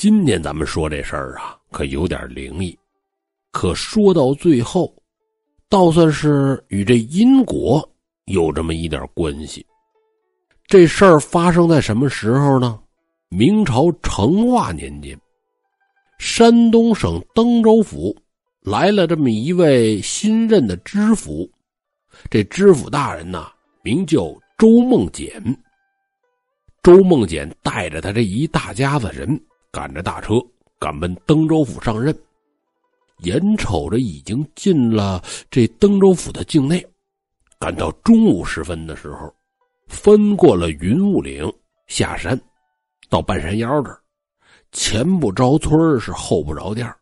今天咱们说这事儿啊，可有点灵异。可说到最后，倒算是与这因果有这么一点关系。这事儿发生在什么时候呢？明朝成化年间，山东省登州府来了这么一位新任的知府。这知府大人呐，名叫周梦简。周梦简带着他这一大家子人。赶着大车赶奔登州府上任，眼瞅着已经进了这登州府的境内，赶到中午时分的时候，翻过了云雾岭下山，到半山腰这儿，前不着村是后不着店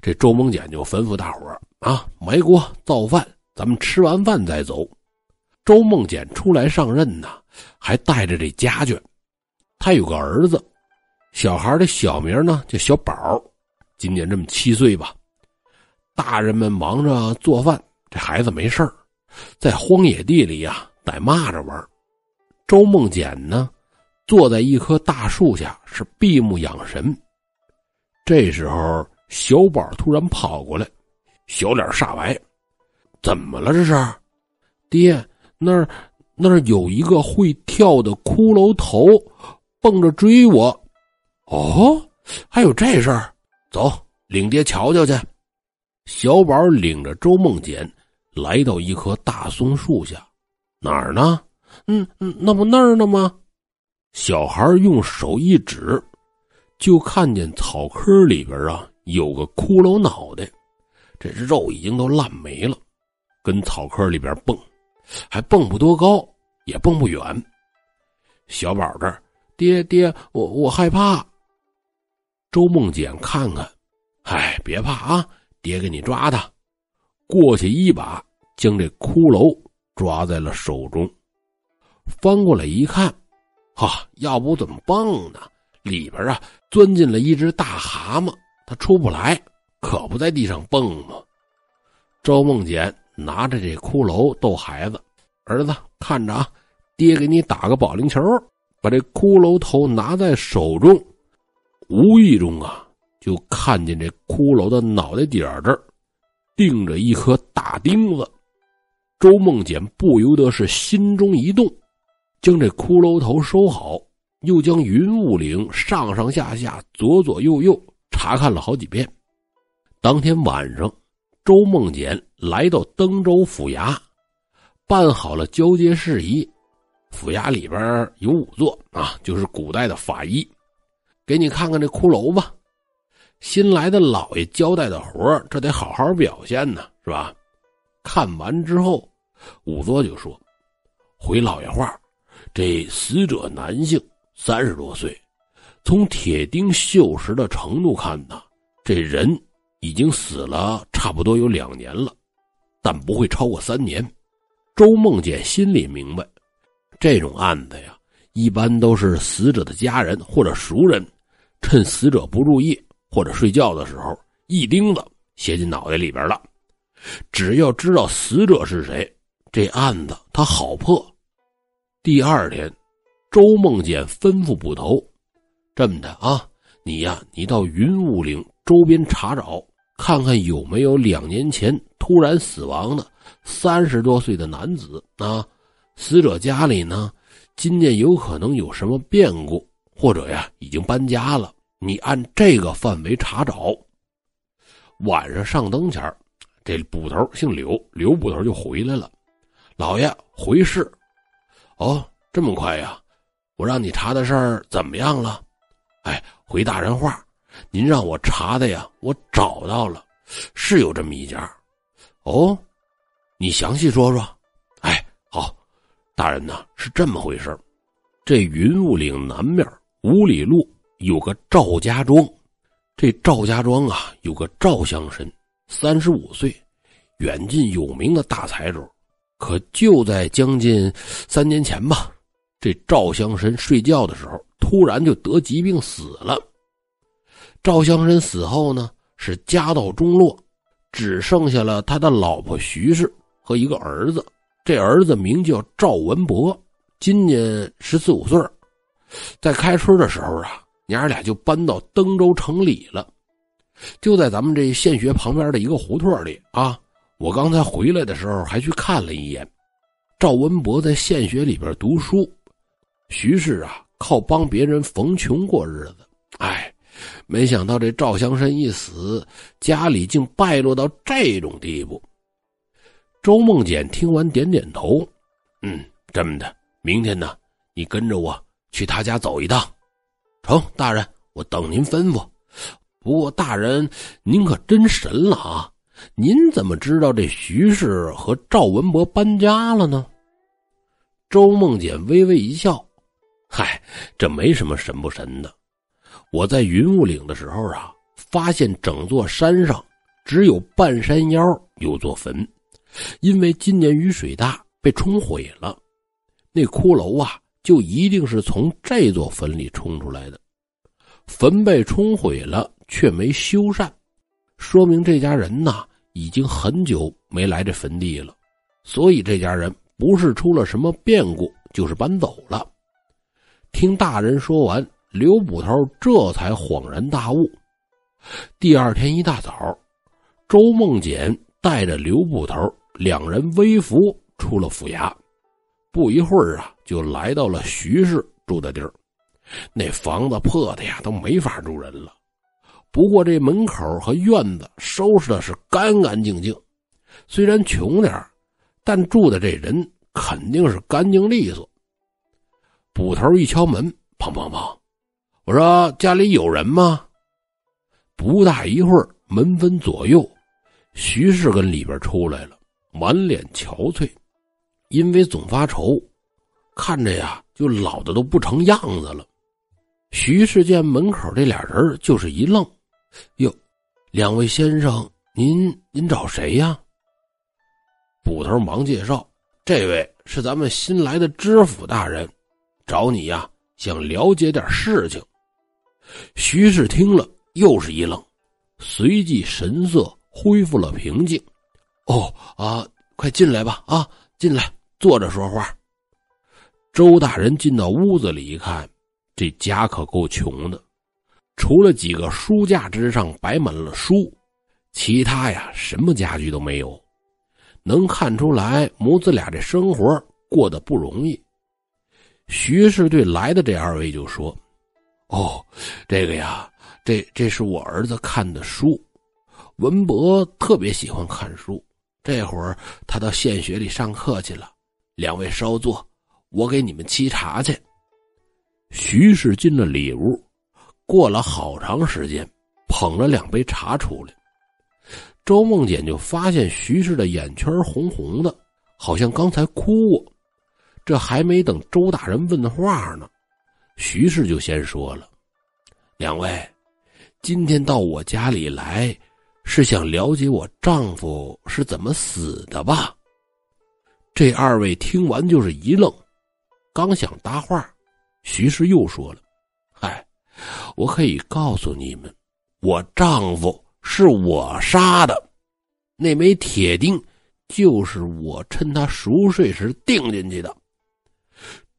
这周梦简就吩咐大伙啊，埋锅造饭，咱们吃完饭再走。周梦简出来上任呢，还带着这家眷，他有个儿子。小孩的小名呢叫小宝，今年这么七岁吧。大人们忙着做饭，这孩子没事在荒野地里呀逮蚂蚱玩。周梦简呢，坐在一棵大树下是闭目养神。这时候，小宝突然跑过来，小脸煞白：“怎么了？这是？爹，那儿那儿有一个会跳的骷髅头，蹦着追我。”哦，还有这事儿，走，领爹瞧瞧去。小宝领着周梦简来到一棵大松树下，哪儿呢？嗯嗯，那不那儿呢吗？小孩用手一指，就看见草坑里边啊有个骷髅脑袋，这肉已经都烂没了，跟草坑里边蹦，还蹦不多高，也蹦不远。小宝这儿，爹爹，我我害怕。周梦简看看，哎，别怕啊，爹给你抓他。过去一把将这骷髅抓在了手中，翻过来一看，哈，要不怎么蹦呢？里边啊钻进了一只大蛤蟆，它出不来，可不在地上蹦吗？周梦简拿着这骷髅逗孩子，儿子看着啊，爹给你打个保龄球，把这骷髅头拿在手中。无意中啊，就看见这骷髅的脑袋顶这儿钉着一颗大钉子。周梦简不由得是心中一动，将这骷髅头收好，又将云雾岭上上下下、左左右右查看了好几遍。当天晚上，周梦简来到登州府衙，办好了交接事宜。府衙里边有仵作啊，就是古代的法医。给你看看这骷髅吧，新来的老爷交代的活这得好好表现呢，是吧？看完之后，仵作就说：“回老爷话，这死者男性，三十多岁，从铁钉锈蚀的程度看呢，这人已经死了差不多有两年了，但不会超过三年。”周梦简心里明白，这种案子呀，一般都是死者的家人或者熟人。趁死者不注意或者睡觉的时候，一钉子撅进脑袋里边了。只要知道死者是谁，这案子他好破。第二天，周梦简吩咐捕头：“这么的啊，你呀，你到云雾岭周边查找，看看有没有两年前突然死亡的三十多岁的男子啊。死者家里呢，今年有可能有什么变故。”或者呀，已经搬家了。你按这个范围查找。晚上上灯前这捕头姓刘，刘捕头就回来了。老爷回事。哦，这么快呀？我让你查的事儿怎么样了？哎，回大人话，您让我查的呀，我找到了，是有这么一家。哦，你详细说说。哎，好，大人呢是这么回事这云雾岭南面。五里路有个赵家庄，这赵家庄啊，有个赵乡绅，三十五岁，远近有名的大财主。可就在将近三年前吧，这赵乡绅睡觉的时候，突然就得疾病死了。赵乡绅死后呢，是家道中落，只剩下了他的老婆徐氏和一个儿子。这儿子名叫赵文博，今年十四五岁。在开春的时候啊，娘俩就搬到登州城里了，就在咱们这县学旁边的一个胡同里啊。我刚才回来的时候还去看了一眼，赵文博在县学里边读书，徐氏啊靠帮别人逢穷过日子。哎，没想到这赵香山一死，家里竟败落到这种地步。周梦简听完点点头，嗯，这么的，明天呢，你跟着我去他家走一趟。成，大人，我等您吩咐。不过，大人您可真神了啊！您怎么知道这徐氏和赵文博搬家了呢？周梦简微微一笑：“嗨，这没什么神不神的。我在云雾岭的时候啊，发现整座山上只有半山腰有座坟，因为今年雨水大被冲毁了，那骷髅啊。”就一定是从这座坟里冲出来的，坟被冲毁了却没修缮，说明这家人呐已经很久没来这坟地了，所以这家人不是出了什么变故，就是搬走了。听大人说完，刘捕头这才恍然大悟。第二天一大早，周梦简带着刘捕头两人微服出了府衙。不一会儿啊，就来到了徐氏住的地儿。那房子破的呀，都没法住人了。不过这门口和院子收拾的是干干净净。虽然穷点但住的这人肯定是干净利索。捕头一敲门，砰砰砰！我说家里有人吗？不大一会儿，门分左右，徐氏跟里边出来了，满脸憔悴。因为总发愁，看着呀就老的都不成样子了。徐氏见门口这俩人，就是一愣：“哟，两位先生，您您找谁呀？”捕头忙介绍：“这位是咱们新来的知府大人，找你呀，想了解点事情。”徐氏听了又是一愣，随即神色恢复了平静：“哦啊，快进来吧，啊，进来。”坐着说话。周大人进到屋子里一看，这家可够穷的，除了几个书架之上摆满了书，其他呀什么家具都没有。能看出来母子俩这生活过得不容易。徐氏对来的这二位就说：“哦，这个呀，这这是我儿子看的书，文博特别喜欢看书，这会儿他到县学里上课去了。”两位稍坐，我给你们沏茶去。徐氏进了里屋，过了好长时间，捧了两杯茶出来。周梦简就发现徐氏的眼圈红红的，好像刚才哭过。这还没等周大人问话呢，徐氏就先说了：“两位，今天到我家里来，是想了解我丈夫是怎么死的吧？”这二位听完就是一愣，刚想搭话，徐氏又说了：“嗨，我可以告诉你们，我丈夫是我杀的，那枚铁钉就是我趁他熟睡时钉进去的。”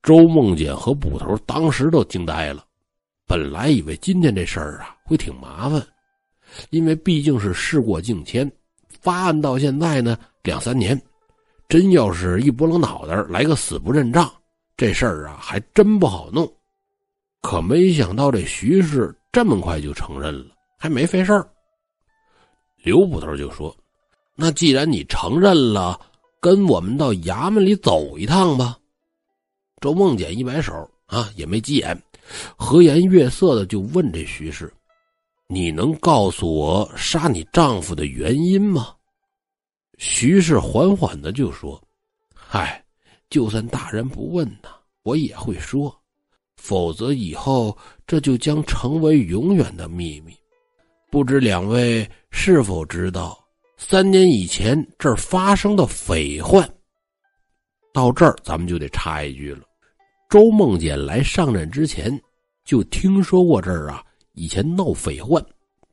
周梦简和捕头当时都惊呆了，本来以为今天这事儿啊会挺麻烦，因为毕竟是事过境迁，发案到现在呢两三年。真要是一拨楞脑袋来个死不认账，这事儿啊还真不好弄。可没想到这徐氏这么快就承认了，还没费事儿。刘捕头就说：“那既然你承认了，跟我们到衙门里走一趟吧。”周梦简一摆手啊，也没急眼，和颜悦色的就问这徐氏：“你能告诉我杀你丈夫的原因吗？”徐氏缓缓的就说：“嗨，就算大人不问呢，我也会说，否则以后这就将成为永远的秘密。不知两位是否知道，三年以前这儿发生的匪患？到这儿咱们就得插一句了：周梦简来上任之前，就听说过这儿啊，以前闹匪患，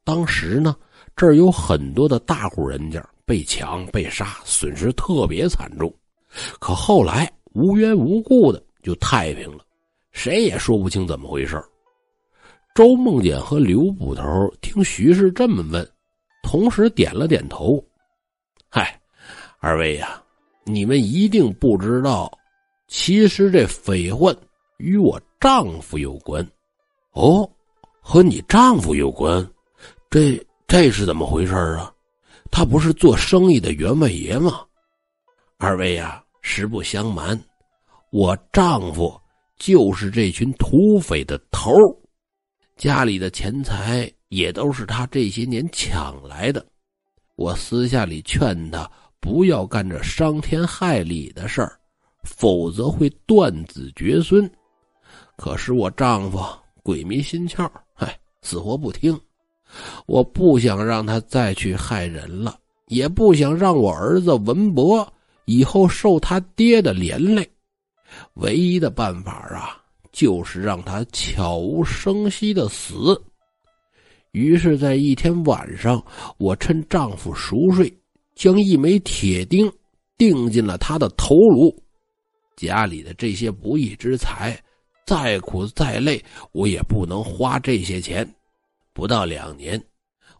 当时呢，这儿有很多的大户人家。”被抢被杀，损失特别惨重。可后来无缘无故的就太平了，谁也说不清怎么回事周梦简和刘捕头听徐氏这么问，同时点了点头。嗨，二位呀，你们一定不知道，其实这匪患与我丈夫有关。哦，和你丈夫有关？这这是怎么回事啊？他不是做生意的员外爷吗？二位呀，实不相瞒，我丈夫就是这群土匪的头家里的钱财也都是他这些年抢来的。我私下里劝他不要干这伤天害理的事儿，否则会断子绝孙。可是我丈夫鬼迷心窍，嗨，死活不听。我不想让他再去害人了，也不想让我儿子文博以后受他爹的连累。唯一的办法啊，就是让他悄无声息的死。于是，在一天晚上，我趁丈夫熟睡，将一枚铁钉钉进了他的头颅。家里的这些不义之财，再苦再累，我也不能花这些钱。不到两年，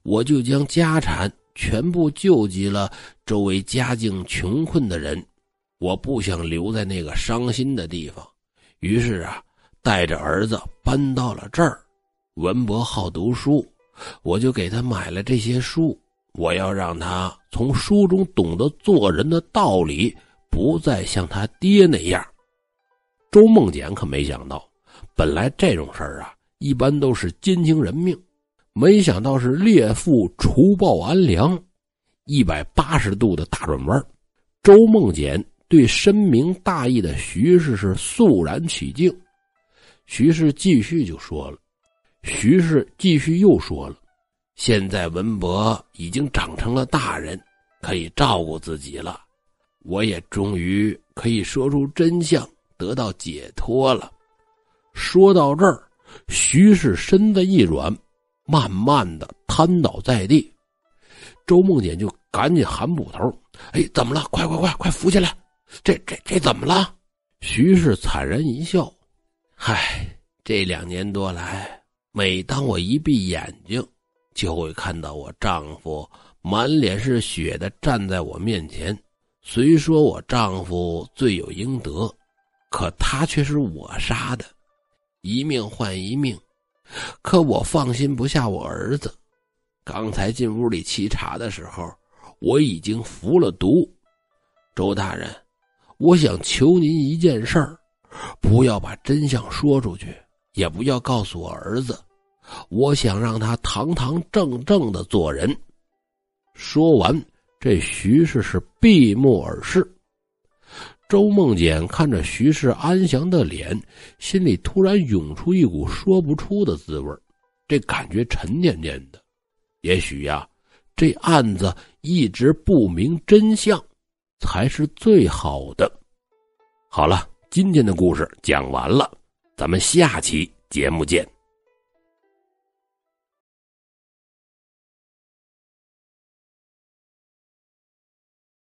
我就将家产全部救济了周围家境穷困的人。我不想留在那个伤心的地方，于是啊，带着儿子搬到了这儿。文博好读书，我就给他买了这些书。我要让他从书中懂得做人的道理，不再像他爹那样。周梦简可没想到，本来这种事儿啊，一般都是奸情人命。没想到是列父除暴安良，一百八十度的大转弯。周梦简对深明大义的徐氏是肃然起敬。徐氏继续就说了：“徐氏继续又说了，现在文博已经长成了大人，可以照顾自己了。我也终于可以说出真相，得到解脱了。”说到这儿，徐氏身子一软。慢慢的瘫倒在地，周梦简就赶紧喊捕头：“哎，怎么了？快快快快扶起来！这这这怎么了？”徐氏惨然一笑：“嗨，这两年多来，每当我一闭眼睛，就会看到我丈夫满脸是血的站在我面前。虽说我丈夫罪有应得，可他却是我杀的，一命换一命。”可我放心不下我儿子。刚才进屋里沏茶的时候，我已经服了毒。周大人，我想求您一件事儿，不要把真相说出去，也不要告诉我儿子。我想让他堂堂正正的做人。说完，这徐氏是闭目而视。周梦简看着徐氏安详的脸，心里突然涌出一股说不出的滋味这感觉沉甸甸的。也许呀，这案子一直不明真相，才是最好的。好了，今天的故事讲完了，咱们下期节目见。